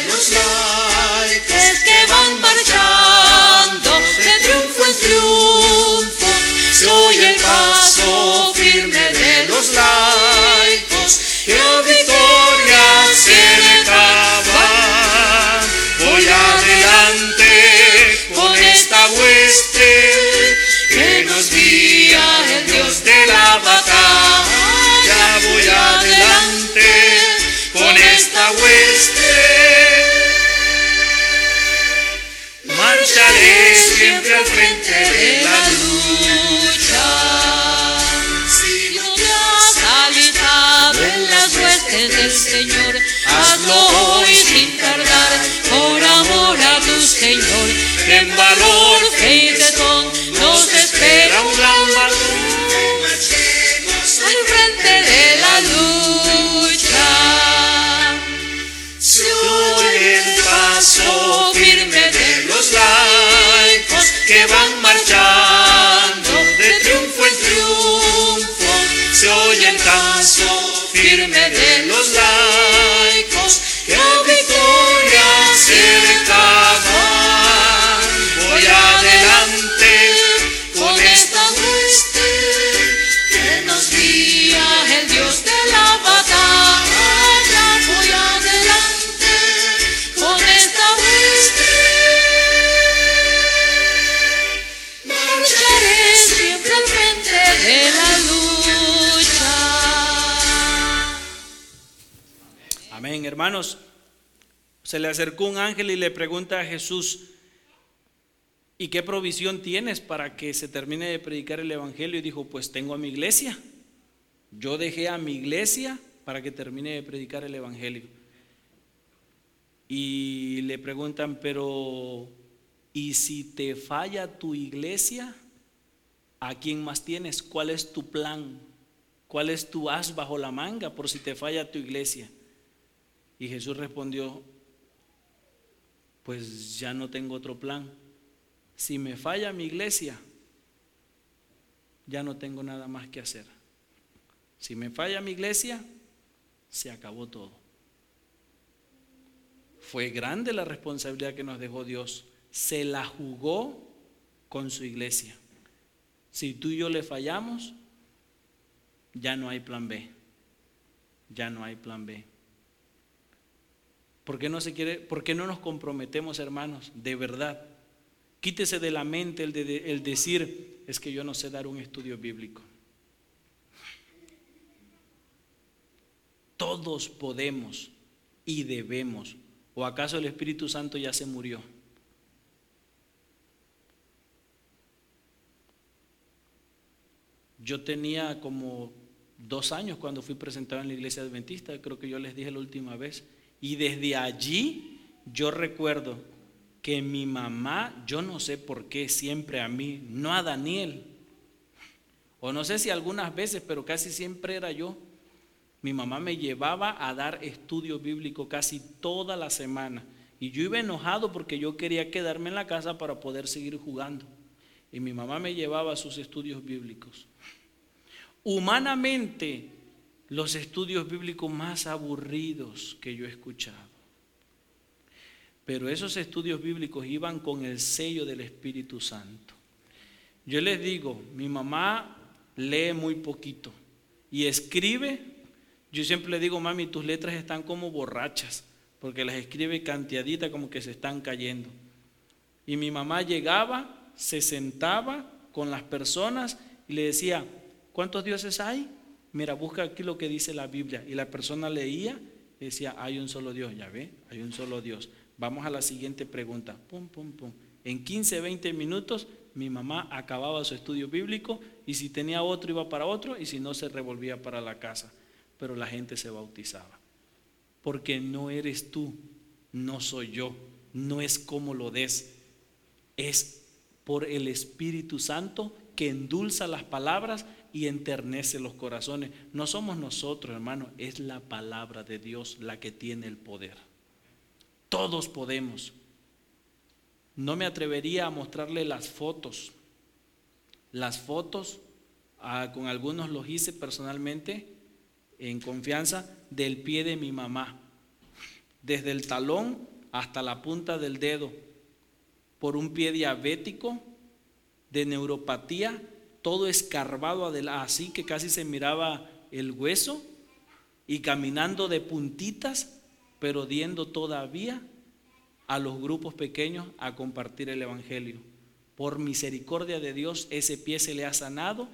siempre Se le acercó un ángel y le pregunta a Jesús, ¿y qué provisión tienes para que se termine de predicar el Evangelio? Y dijo, pues tengo a mi iglesia. Yo dejé a mi iglesia para que termine de predicar el Evangelio. Y le preguntan, pero ¿y si te falla tu iglesia? ¿A quién más tienes? ¿Cuál es tu plan? ¿Cuál es tu as bajo la manga por si te falla tu iglesia? Y Jesús respondió, pues ya no tengo otro plan. Si me falla mi iglesia, ya no tengo nada más que hacer. Si me falla mi iglesia, se acabó todo. Fue grande la responsabilidad que nos dejó Dios. Se la jugó con su iglesia. Si tú y yo le fallamos, ya no hay plan B. Ya no hay plan B. ¿Por qué no se quiere, por qué no nos comprometemos, hermanos, de verdad? Quítese de la mente el, de, el decir, es que yo no sé dar un estudio bíblico. Todos podemos y debemos. ¿O acaso el Espíritu Santo ya se murió? Yo tenía como dos años cuando fui presentado en la iglesia adventista, creo que yo les dije la última vez. Y desde allí yo recuerdo que mi mamá, yo no sé por qué, siempre a mí, no a Daniel, o no sé si algunas veces, pero casi siempre era yo. Mi mamá me llevaba a dar estudio bíblico casi toda la semana. Y yo iba enojado porque yo quería quedarme en la casa para poder seguir jugando. y mi mamá me llevaba a sus estudios bíblicos. Humanamente, los estudios bíblicos más aburridos que yo he escuchado. Pero esos estudios bíblicos iban con el sello del Espíritu Santo. Yo les digo, mi mamá lee muy poquito y escribe. Yo siempre le digo, mami, tus letras están como borrachas, porque las escribe canteaditas como que se están cayendo. Y mi mamá llegaba, se sentaba con las personas y le decía, ¿cuántos dioses hay? Mira, busca aquí lo que dice la Biblia. Y la persona leía y decía, hay un solo Dios, ya ve, hay un solo Dios. Vamos a la siguiente pregunta. Pum, pum, pum. En 15, 20 minutos mi mamá acababa su estudio bíblico y si tenía otro iba para otro y si no se revolvía para la casa. Pero la gente se bautizaba. Porque no eres tú, no soy yo, no es como lo des. Es por el Espíritu Santo que endulza las palabras y enternece los corazones. No somos nosotros, hermano, es la palabra de Dios la que tiene el poder. Todos podemos. No me atrevería a mostrarle las fotos. Las fotos, ah, con algunos los hice personalmente, en confianza, del pie de mi mamá. Desde el talón hasta la punta del dedo. Por un pie diabético, de neuropatía, todo escarbado así que casi se miraba el hueso y caminando de puntitas pero diendo todavía a los grupos pequeños a compartir el Evangelio. Por misericordia de Dios, ese pie se le ha sanado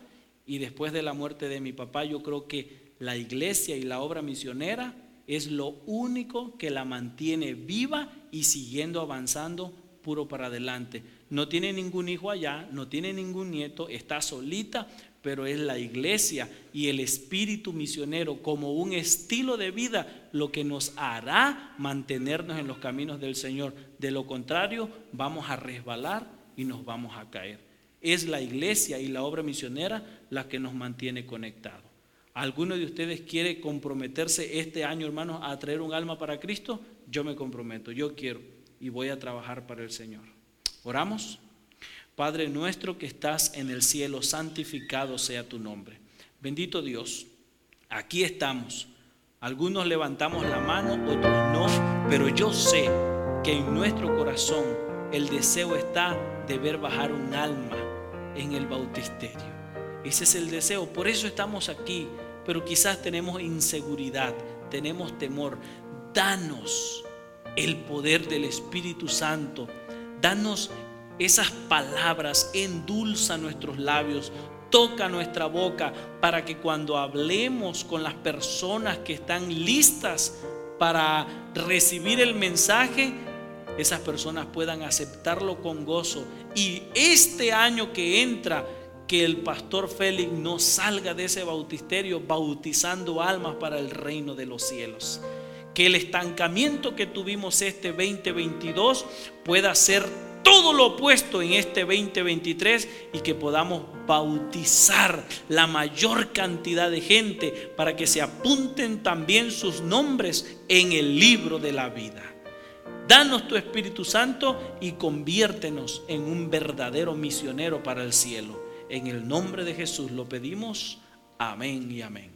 y después de la muerte de mi papá, yo creo que la iglesia y la obra misionera es lo único que la mantiene viva y siguiendo avanzando puro para adelante. No tiene ningún hijo allá, no tiene ningún nieto, está solita, pero es la iglesia y el espíritu misionero como un estilo de vida lo que nos hará mantenernos en los caminos del Señor. De lo contrario, vamos a resbalar y nos vamos a caer. Es la iglesia y la obra misionera la que nos mantiene conectados. ¿Alguno de ustedes quiere comprometerse este año, hermanos, a traer un alma para Cristo? Yo me comprometo, yo quiero y voy a trabajar para el Señor. ¿Oramos? Padre nuestro que estás en el cielo, santificado sea tu nombre. Bendito Dios, aquí estamos. Algunos levantamos la mano, otros no, pero yo sé que en nuestro corazón el deseo está de ver bajar un alma en el bautisterio. Ese es el deseo, por eso estamos aquí, pero quizás tenemos inseguridad, tenemos temor. Danos el poder del Espíritu Santo, danos esas palabras endulza nuestros labios, toca nuestra boca para que cuando hablemos con las personas que están listas para recibir el mensaje, esas personas puedan aceptarlo con gozo. Y este año que entra, que el pastor Félix no salga de ese bautisterio bautizando almas para el reino de los cielos. Que el estancamiento que tuvimos este 2022 pueda ser todo lo opuesto en este 2023 y que podamos bautizar la mayor cantidad de gente para que se apunten también sus nombres en el libro de la vida. Danos tu Espíritu Santo y conviértenos en un verdadero misionero para el cielo. En el nombre de Jesús lo pedimos. Amén y amén.